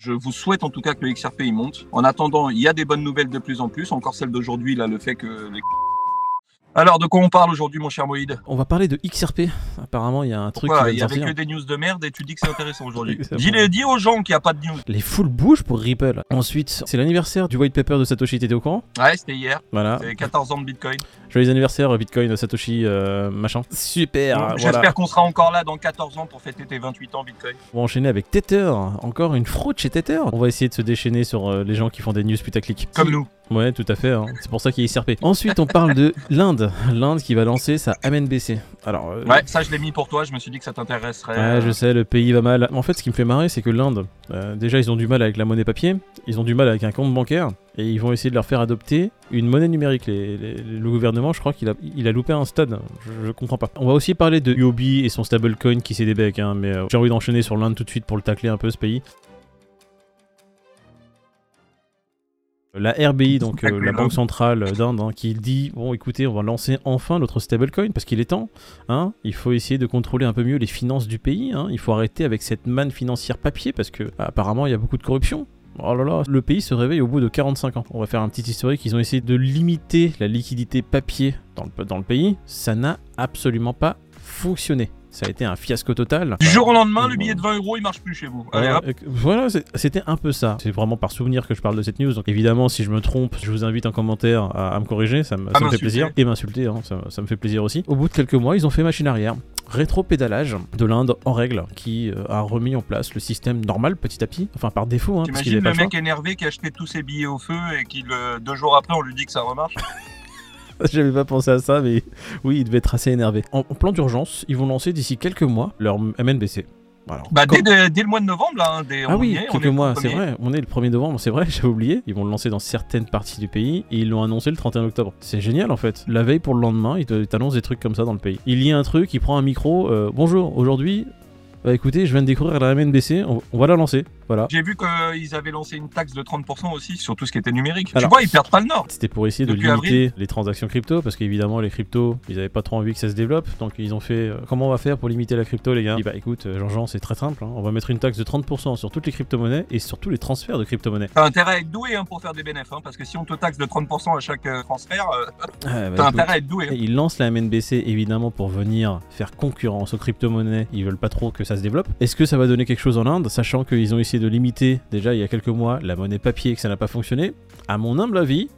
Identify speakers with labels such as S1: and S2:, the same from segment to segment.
S1: Je vous souhaite en tout cas que le XRP il monte. En attendant, il y a des bonnes nouvelles de plus en plus. Encore celle d'aujourd'hui, là, le fait que les alors, de quoi on parle aujourd'hui, mon cher Moïd
S2: On va parler de XRP. Apparemment, il y a un truc.
S1: Pourquoi Il y avait que des news de merde et tu dis que c'est intéressant aujourd'hui. dis, dis, aux gens qu'il n'y a pas de news.
S2: Les full bouges pour Ripple. Ensuite, c'est l'anniversaire du white paper de Satoshi. T'étais au courant
S1: Ouais, c'était hier.
S2: Voilà.
S1: C'est 14 ans de Bitcoin.
S2: Joyeux anniversaire, Bitcoin, Satoshi, euh, machin. Super.
S1: J'espère qu'on sera encore là dans 14 ans pour fêter tes 28 ans Bitcoin.
S2: On va enchaîner avec Tether. Encore une fraude chez Tether. On va essayer de se déchaîner sur euh, les gens qui font des news putaclic.
S1: Comme nous.
S2: Ouais, tout à fait. Hein. C'est pour ça qu'il est SRP. Ensuite, on parle de l'Inde. L'Inde qui va lancer sa MNBC. Alors,
S1: euh, Ouais, ça je l'ai mis pour toi. Je me suis dit que ça t'intéresserait.
S2: Ouais, je sais, le pays va mal. En fait, ce qui me fait marrer, c'est que l'Inde, déjà, ils ont du mal avec la monnaie papier. Ils ont du mal avec un compte bancaire. Et ils vont essayer de leur faire adopter une monnaie numérique. le gouvernement, je crois qu'il a, il a loupé un stade. Je, comprends pas. On va aussi parler de Yobi et son stablecoin qui s'est des hein, mais euh, j'ai envie d'enchaîner sur l'Inde tout de suite pour le tacler un peu ce pays. La RBI, donc euh, la Banque Centrale d'Inde, hein, qui dit bon, écoutez, on va lancer enfin notre stablecoin parce qu'il est temps. Hein, il faut essayer de contrôler un peu mieux les finances du pays. Hein, il faut arrêter avec cette manne financière papier parce que apparemment il y a beaucoup de corruption. Oh là là, le pays se réveille au bout de 45 ans. On va faire un petit historique. Ils ont essayé de limiter la liquidité papier dans le, dans le pays. Ça n'a absolument pas fonctionné. Ça a été un fiasco total.
S1: Du jour au lendemain, le billet de 20 euros, il marche plus chez vous.
S2: voilà, c'était un peu ça. C'est vraiment par souvenir que je parle de cette news. Donc évidemment, si je me trompe, je vous invite en commentaire à, me corriger. Ça, me, fait plaisir. Et m'insulter, hein, ça, me fait plaisir aussi. Au bout de quelques mois, ils ont fait machine arrière rétro-pédalage de l'Inde en règle qui euh, a remis en place le système normal petit à petit, enfin par défaut. Hein,
S1: T'imagines le mec énervé qui a acheté tous ses billets au feu et qui deux jours après on lui dit que ça remarche?
S2: J'avais pas pensé à ça, mais oui, il devait être assez énervé. En, plan d'urgence, ils vont lancer d'ici quelques mois leur MNBC.
S1: bah, dès, le mois de novembre, là, hein,
S2: ah oui, quelques mois, c'est vrai. On est le 1er novembre, c'est vrai, j'avais oublié. Ils vont le lancer dans certaines parties du pays et ils l'ont annoncé le 31 octobre. C'est génial en fait. La veille pour le lendemain, ils t'annoncent des trucs comme ça dans le pays. Il y a un truc, il prend un micro. Euh, bonjour, aujourd'hui, bah écoutez, je viens de découvrir la MNBC, on va la lancer.
S1: J'ai vu qu'ils avaient lancé une taxe de 30% aussi sur tout ce qui était numérique. tu vois, ils perdent pas le nord.
S2: C'était pour essayer de limiter les transactions crypto, parce qu'évidemment, les cryptos, ils avaient pas trop envie que ça se développe. Donc, ils ont fait euh, comment on va faire pour limiter la crypto, les gars? Bah écoute, euh, Jean-Jean, c'est très simple. Hein. On va mettre une taxe de 30% sur toutes les crypto-monnaies et sur tous les transferts de crypto-monnaies.
S1: T'as intérêt à être doué hein, pour faire des bénéfices, hein, parce que si on te taxe de 30% à chaque euh, transfert, ah, bah, t'as intérêt à être doué.
S2: Ils lancent la MNBC évidemment pour venir faire concurrence aux crypto-monnaies. Ils veulent pas trop que ça développe. Est-ce que ça va donner quelque chose en Inde, sachant qu'ils ont essayé de limiter déjà il y a quelques mois la monnaie papier et que ça n'a pas fonctionné, à mon humble avis,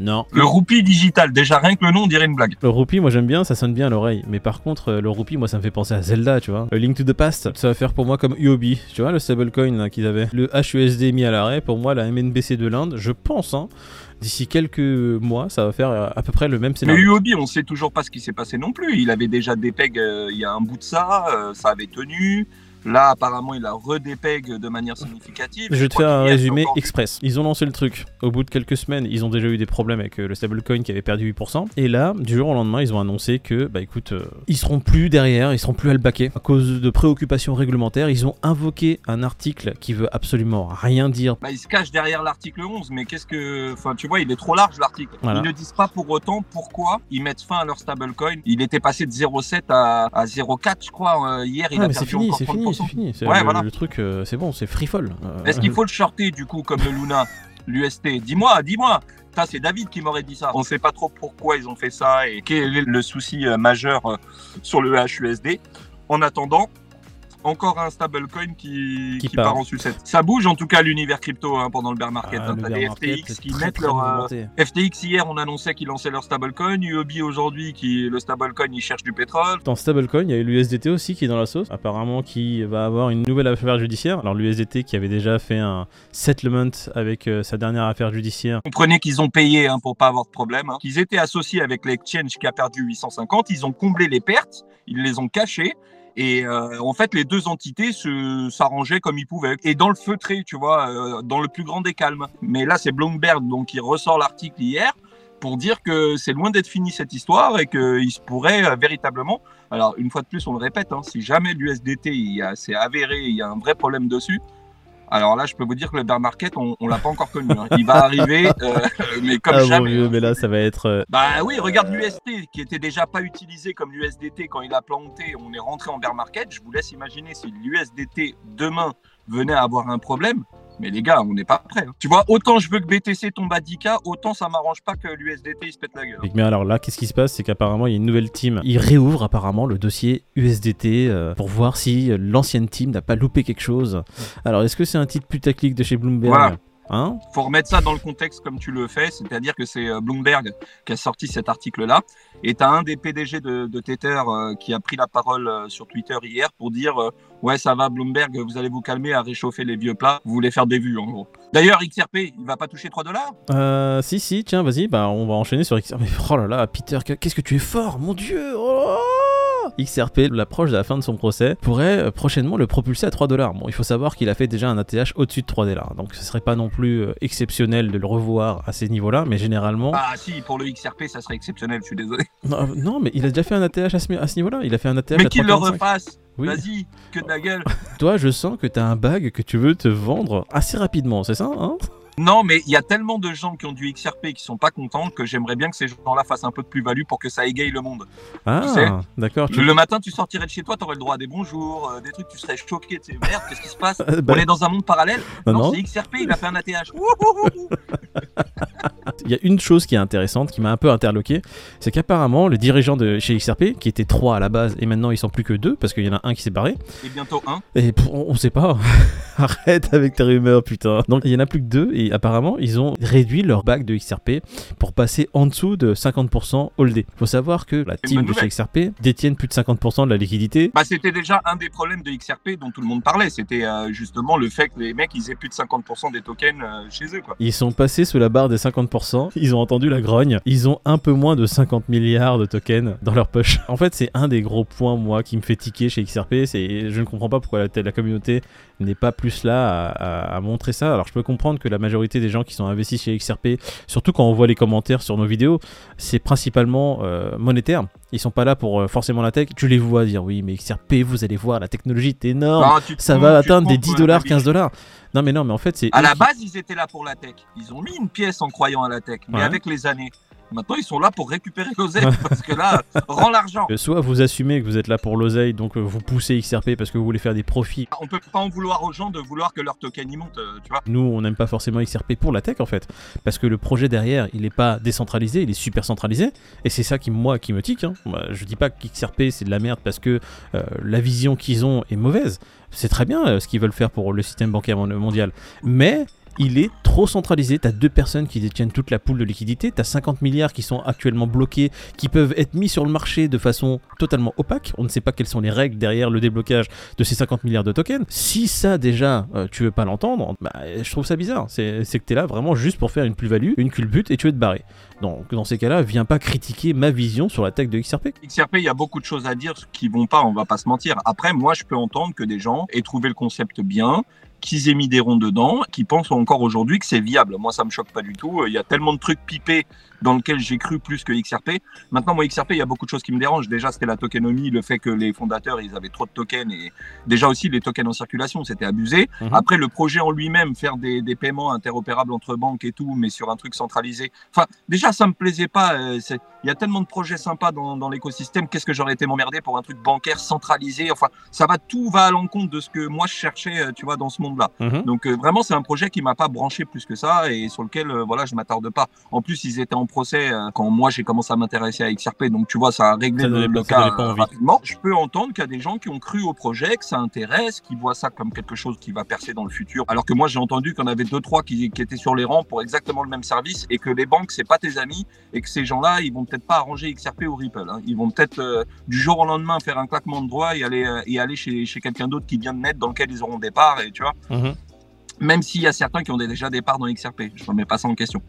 S2: non.
S1: Le roupie digital, déjà rien que le nom, on dirait une blague.
S2: Le roupie, moi j'aime bien, ça sonne bien à l'oreille. Mais par contre, euh, le roupie, moi ça me fait penser à Zelda, tu vois. Le Link to the Past, ça va faire pour moi comme UOB, tu vois, le stablecoin qu'ils avaient. Le HUSD mis à l'arrêt, pour moi, la MNBC de l'Inde, je pense, hein, d'ici quelques mois, ça va faire euh, à peu près le même scénario.
S1: Mais UOB, on sait toujours pas ce qui s'est passé non plus. Il avait déjà des pegs euh, il y a un bout de ça, ça avait tenu. Là, apparemment, il a redépeg de manière significative.
S2: Je vais te faire un résumé express. Ils ont lancé le truc. Au bout de quelques semaines, ils ont déjà eu des problèmes avec euh, le stablecoin qui avait perdu 8%. Et là, du jour au lendemain, ils ont annoncé que, bah écoute, euh, ils seront plus derrière, ils seront plus à le baquer. À cause de préoccupations réglementaires, ils ont invoqué un article qui veut absolument rien dire.
S1: Bah, ils se cachent derrière l'article 11, mais qu'est-ce que. Enfin, tu vois, il est trop large l'article. Ils ne disent pas pour autant pourquoi ils mettent fin à leur stablecoin. Il était passé de 0,7 à, 0,4, je crois. Euh, hier, il
S2: ah,
S1: a perdu
S2: fini,
S1: encore
S2: fini c'est fini. le, truc, euh, c'est bon, c'est free fall.
S1: Euh, Est-ce qu'il faut le shorter du coup comme le Luna, l'UST Dis-moi, dis-moi. Ça, c'est David qui m'aurait dit ça. On ne sait pas trop pourquoi ils ont fait ça et quel est le souci euh, majeur sur le HUSD. En attendant, encore un stablecoin qui, qui, part. en sucette. Ça bouge en tout cas l'univers crypto hein, pendant le bear market. Ah, hein. les FTX qui mettent leur. Euh, FTX hier, on annonçait qu'ils lançaient leur stablecoin. UOB aujourd'hui, qui le stablecoin, ils cherchent du pétrole.
S2: Dans stablecoin, il y a l'USDT aussi qui est dans la sauce. Apparemment, qui va avoir une nouvelle affaire judiciaire. Alors l'USDT qui avait déjà fait un settlement avec euh, sa dernière affaire judiciaire.
S1: Comprenez qu'ils ont payé hein, pour pas avoir de problème. Hein. Qu'ils étaient associés avec l'exchange qui a perdu 850. Ils ont comblé les pertes. Ils les ont cachées et euh, en fait, les deux entités s'arrangeaient comme ils pouvaient. Et dans le feutré, tu vois, euh, dans le plus grand des calmes. Mais là, c'est Bloomberg donc qui ressort l'article hier pour dire que c'est loin d'être fini cette histoire et qu'il se pourrait euh, véritablement. Alors, une fois de plus, on le répète, hein, si jamais l'USDT s'est avéré, il y a un vrai problème dessus, alors là, je peux vous dire que le bear market, on, on l'a pas encore connu. Hein. Il va arriver, euh, mais comme ah, jamais.
S2: mais là, ça va être. Euh,
S1: bah oui, regarde l'UST qui était déjà pas utilisé comme l'USDT quand il a planté. On est rentré en bear market. Je vous laisse imaginer si l'USDT demain venait à avoir un problème, mais les gars, on n'est pas prêts. hein. Tu vois, autant je veux que BTC tombe à 10K, autant ça m'arrange pas que l'USDT il se pète la gueule.
S2: Mais alors là, qu'est-ce qui se passe? C'est qu'apparemment, il y a une nouvelle team. Ils réouvrent apparemment le dossier USDT euh, pour voir si l'ancienne team n'a pas loupé quelque chose. Alors, est-ce que c'est un titre putaclic de chez Bloomberg?
S1: Voilà.
S2: Hein
S1: faut remettre ça dans le contexte comme tu le fais, c'est-à-dire que c'est euh, Bloomberg qui a sorti cet article-là, et tu as un des PDG de, de Tether euh, qui a pris la parole euh, sur Twitter hier pour dire euh, ouais ça va Bloomberg, vous allez vous calmer à réchauffer les vieux plats, vous voulez faire des vues en gros. D'ailleurs XRP, il va pas toucher 3 dollars?
S2: Si, si, tiens, vas-y, bah, on va enchaîner sur XRP. Mais oh là là, Peter, que- qu'est-ce que tu es fort, mon dieu oh XRP, l'approche de la fin de son procès, pourrait euh, prochainement le propulser à 3 dollars. Bon, il faut savoir qu'il a fait déjà un ATH au-dessus de 3 dollars, donc ce serait pas non plus euh, exceptionnel de le revoir à ces niveaux-là, mais généralement.
S1: Ah si, pour le XRP ça serait exceptionnel, je suis désolé.
S2: Non, euh, non, mais il a déjà fait un ATH à ce, à ce niveau-là, il a fait un ATH
S1: Mais
S2: à
S1: qu'il le
S2: 3,45.
S1: refasse,
S2: Oui.
S1: vas-y, que de la gueule.
S2: Toi, je sens que t'as un bag que tu veux te vendre assez rapidement, c'est ça hein?
S1: Non, mais il y a tellement de gens qui ont du XRP et qui sont pas contents que j'aimerais bien que ces gens-là fassent un peu de plus-value pour que ça égaye le monde. sais,
S2: Ah, d'accord. tu-
S1: Le matin, tu sortirais de chez toi, t'aurais le droit à des bonjours, euh, des trucs, tu serais choqué, tu sais, merde, qu'est-ce qui se passe
S2: bah,
S1: On est dans un monde parallèle
S2: non,
S1: Non,
S2: non.
S1: c'est XRP, il a fait un ATH.
S2: Il y a une chose qui est intéressante, qui m'a un peu interloqué, c'est qu'apparemment le dirigeant de chez XRP, qui était 3 à la base, et maintenant ils sont plus que 2, parce qu'il y en a un qui s'est barré,
S1: et bientôt un.
S2: et on, on sait pas. Arrête avec tes rumeurs, putain. Donc il y en a plus que 2, et apparemment ils ont réduit leur bac de XRP pour passer en dessous de 50% holdé. Faut savoir que la team de chez. XRP détiennent plus de 50% de la liquidité.
S1: Bah, c'était déjà un des problèmes de XRP dont tout le monde parlait. C'était euh, justement le fait que les mecs, ils aient plus de 50% des tokens euh, chez eux, quoi.
S2: Ils sont passés sous la barre des 50%, ils ont entendu la grogne, ils ont un peu moins de 50 milliards de tokens dans leur poche. En fait, c'est un des gros points, moi, qui me fait tiquer chez XRP, c'est je ne comprends pas pourquoi la, la communauté n'est pas plus là à, montrer ça. Alors, je peux comprendre que la majorité des gens qui sont investis chez XRP, surtout quand on voit les commentaires sur nos vidéos, c'est principalement euh, monétaire. Ils sont pas là pour euh, forcément la tech. Tu les vois dire oui, mais XRP, vous allez voir, la technologie est énorme.
S1: Non, te
S2: Ça va atteindre des
S1: trompes,
S2: 10
S1: euh,
S2: dollars,
S1: David.
S2: 15 dollars. Non, mais non, mais en fait, c'est.
S1: À la
S2: qui-
S1: base, ils étaient là pour la tech. Ils ont mis une pièce en croyant à la tech. Mais
S2: Ouais.
S1: avec les années, maintenant, ils sont là pour récupérer l'oseille. parce que là, rends l'argent.
S2: Soit vous assumez que vous êtes là pour l'oseille, donc euh, vous poussez XRP parce que vous voulez faire des profits.
S1: On peut pas en vouloir aux gens de vouloir que leur token y monte, euh, tu vois.
S2: Nous, on n'aime pas forcément XRP pour la tech en fait, parce que le projet derrière, il n'est pas décentralisé, il est super centralisé, et c'est ça qui moi qui me tique. Hein. Je dis pas que XRP c'est de la merde parce que euh, la vision qu'ils ont est mauvaise. C'est très bien euh, ce qu'ils veulent faire pour le système bancaire mon- mondial, mais il est trop centralisé. T'as deux personnes qui détiennent toute la poule de liquidité. T'as 50 milliards qui sont actuellement bloqués, qui peuvent être mis sur le marché de façon totalement opaque. On ne sait pas quelles sont les règles derrière le déblocage de ces 50 milliards de tokens. Si ça déjà, euh, tu veux pas l'entendre, bah, je trouve ça bizarre. C'est que t'es là vraiment juste pour faire une plus-value, une culbute et tu veux te barrer. Donc dans ces cas-là, viens pas critiquer ma vision sur la tech de XRP.
S1: XRP, il y a beaucoup de choses à dire qui vont pas, on va pas se mentir. Après, moi, je peux entendre que des gens aient trouvé le concept bien, qu'ils aient mis des ronds dedans, qui pensent encore aujourd'hui que c'est viable. Moi, ça me choque pas du tout. Il y a tellement de trucs pipés dans lesquels j'ai cru plus que XRP. Maintenant, moi, XRP, il y a beaucoup de choses qui me dérangent. Déjà, c'était la tokenomie, le fait que les fondateurs, ils avaient trop de tokens et déjà aussi les tokens en circulation, c'était abusé.
S2: Mhm.
S1: Après, le projet en lui-même, faire des, des paiements interopérables entre banques et tout, mais sur un truc centralisé. Enfin, déjà, ça me plaisait pas. euh, Il y a tellement de projets sympas dans, dans l'écosystème. Qu'est-ce que j'aurais été m'emmerder pour un truc bancaire centralisé? Enfin, ça va tout va à l'encontre de ce que moi je cherchais, euh, tu vois, dans ce monde-là.
S2: Mhm.
S1: Donc euh, vraiment, c'est un projet qui m'a pas branché plus que ça et sur lequel, euh, voilà, je m'attarde pas. En plus, ils étaient en procès euh, quand moi j'ai commencé à m'intéresser à XRP. Donc tu vois, ça a réglé
S2: Ça
S1: le, le cas euh, rapidement. Je peux entendre qu'il y a des gens qui ont cru au projet, que ça intéresse, qui voient ça comme quelque chose qui va percer dans le futur. Alors que moi, j'ai entendu en avait deux trois qui, qui étaient sur les rangs pour exactement le même service et que les banques c'est pas tes amis et que ces gens-là, ils vont peut-être pas arranger XRP ou Ripple. hein. Ils vont peut-être euh, du jour au lendemain faire un claquement de doigts et aller euh, et aller chez, chez quelqu'un d'autre qui vient de naître dans lequel ils auront des parts et tu vois
S2: Mhm.
S1: même s'il y a certains qui ont déjà des parts dans XRP. Je ne remets pas ça en question.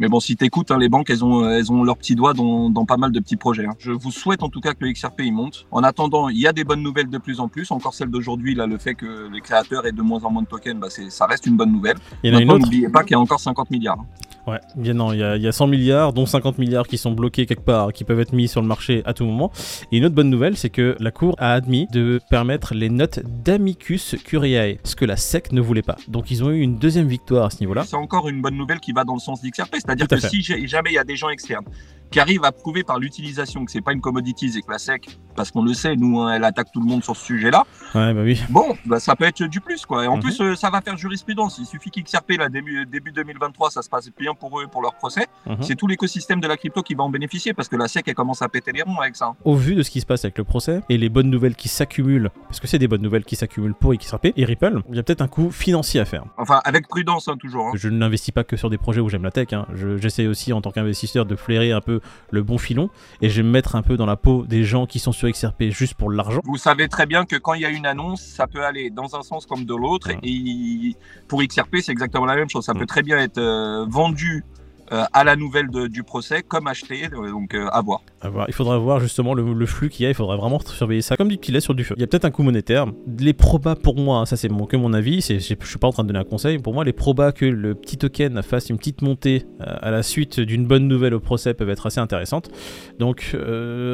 S1: Mais bon, si tu écoutes, les banques, elles ont, elles ont leurs petits doigts dans, dans pas mal de petits projets. hein. Je vous souhaite en tout cas que le XRP il monte. En attendant, il y a des bonnes nouvelles de plus en plus. Encore celle d'aujourd'hui, là, le fait que les créateurs aient de moins en moins de tokens, bah, ça reste une bonne nouvelle.
S2: Il y en a une
S1: Maintenant,
S2: autre.
S1: n'oubliez pas qu'il y a encore 50 milliards.
S2: Ouais, bien non, il y, a- il y a 100 milliards, dont 50 milliards qui sont bloqués quelque part, qui peuvent être mis sur le marché à tout moment. Et une autre bonne nouvelle, c'est que la Cour a admis de permettre les notes d'amicus curiae, ce que la SEC ne voulait pas. Donc ils ont eu une deuxième victoire à ce niveau-là.
S1: C'est encore une bonne nouvelle qui va dans le sens d'XRP. C'est-à dire
S2: Tout à
S1: que
S2: fait.
S1: si jamais il y a des gens externes qui arrive à prouver par l'utilisation que c'est pas une commodity et que la SEC, parce qu'on le sait, nous, hein, elle attaque tout le monde sur ce sujet-là.
S2: Ouais, bah oui.
S1: Bon, bah, ça peut être du plus, quoi. Et en
S2: Mhm.
S1: plus, euh, ça va faire jurisprudence. Il suffit qu'XRP, là, début, début 2023, ça se passe bien pour eux, pour leur procès.
S2: Mhm.
S1: C'est tout l'écosystème de la crypto qui va en bénéficier, parce que la SEC, elle commence à péter les ronds avec ça.
S2: Au vu de ce qui se passe avec le procès et les bonnes nouvelles qui s'accumulent, parce que c'est des bonnes nouvelles qui s'accumulent pour XRP et Ripple, il y a peut-être un coût financier à faire.
S1: Enfin, avec prudence, hein, toujours. hein.
S2: Je n'investis pas que sur des projets où j'aime la tech, hein. Je- j'essaie aussi en tant qu'investisseur de flairer un peu le bon filon et je vais me mettre un peu dans la peau des gens qui sont sur XRP juste pour l'argent.
S1: Vous savez très bien que quand il y a une annonce, ça peut aller dans un sens comme de l'autre.
S2: Ouais.
S1: Et pour XRP, c'est exactement la même chose. Ça
S2: Mm.
S1: peut très bien être euh, vendu euh, à la nouvelle du procès comme acheté. euh, donc, euh, à voir.
S2: À voir. Il faudra voir justement le, flux qu'il y a, il faudra vraiment surveiller ça comme qu'il est sur du feu. Il y a peut-être un coût monétaire. Les probas pour moi, hein, ça c'est mon, que mon avis, je suis pas en train de donner un conseil, pour moi les probas que le petit token fasse une petite montée à la suite d'une bonne nouvelle au procès peuvent être assez intéressantes. Donc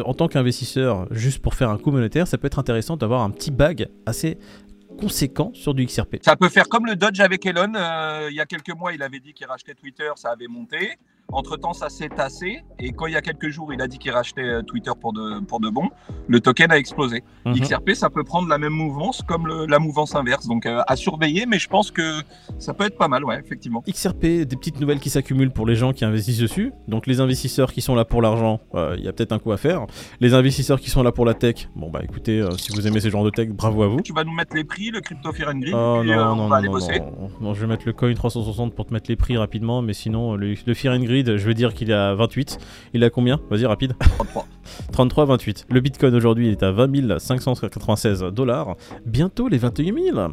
S2: en tant qu'investisseur, juste pour faire un coût monétaire, ça peut être intéressant d'avoir un petit bag assez conséquent sur du XRP.
S1: Ça peut faire comme le Dodge avec Elon. euh, il y a quelques mois, il avait dit qu'il rachetait Twitter, ça avait monté. Entre-temps, ça s'est tassé. Et quand il y a quelques jours, il a dit qu'il rachetait euh, Twitter pour de, pour de bon, le token a explosé.
S2: Mhm.
S1: XRP, ça peut prendre la même mouvance comme le- la mouvance inverse. Donc, euh, à surveiller, mais je pense que ça peut être pas mal, ouais, effectivement.
S2: XRP, des petites nouvelles qui s'accumulent pour les gens qui investissent dessus. Donc les investisseurs qui sont là pour l'argent, euh, il y a peut-être un coup à faire. Les investisseurs qui sont là pour la tech, bon bah écoutez, euh, si vous aimez ce genre de tech, bravo à vous.
S1: Tu vas nous mettre les prix, le crypto fear and greed,
S2: Oh
S1: puis,
S2: non, non,
S1: on
S2: non,
S1: va aller
S2: non,
S1: bosser.
S2: non, non, je vais mettre le coin 360 pour te mettre les prix rapidement, mais sinon, le, le Fear and Je veux dire qu'il est à 28. Il à combien? Vas-y, rapide.
S1: 33.
S2: 33, 28. Le Bitcoin aujourd'hui, il est à 20 596 dollars. Bientôt les 21 000.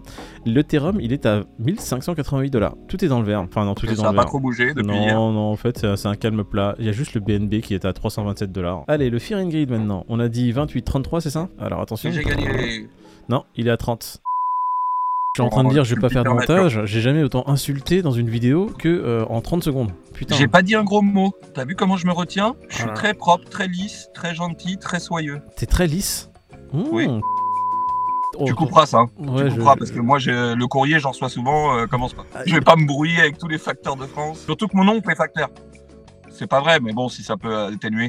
S2: L'Ethereum, il est à 1588 dollars. Tout est dans le vert. Enfin, non, tout est
S1: ça
S2: dans
S1: n'a
S2: le
S1: pas
S2: vert.
S1: trop bougé depuis
S2: non,
S1: hier.
S2: non, en fait, c'est un calme plat. Il y a juste le BNB qui est à 327 dollars. Allez, le Fear and Grid maintenant. On a dit 28, 33, c'est ça? Alors attention.
S1: J'ai gagné.
S2: Non, il est à 30. Je suis en train de dire, je vais pas faire de montage. J'ai jamais autant insulté dans une vidéo que euh, en 30 secondes. Putain.
S1: J'ai pas dit un gros mot. T'as vu comment je me retiens? Je suis
S2: Voilà.
S1: très propre, très lisse, très gentil, très soyeux.
S2: T'es très lisse? Mmh.
S1: Oui.
S2: Oh,
S1: tu couperas ça. hein.
S2: Ouais,
S1: tu
S2: je-
S1: couperas parce que moi, le courrier, j'en reçois souvent. euh, commence pas.
S2: Ah,
S1: Je vais pas me brouiller avec tous les facteurs de France. Surtout que mon oncle est facteur. C'est pas vrai, mais bon, si ça peut atténuer.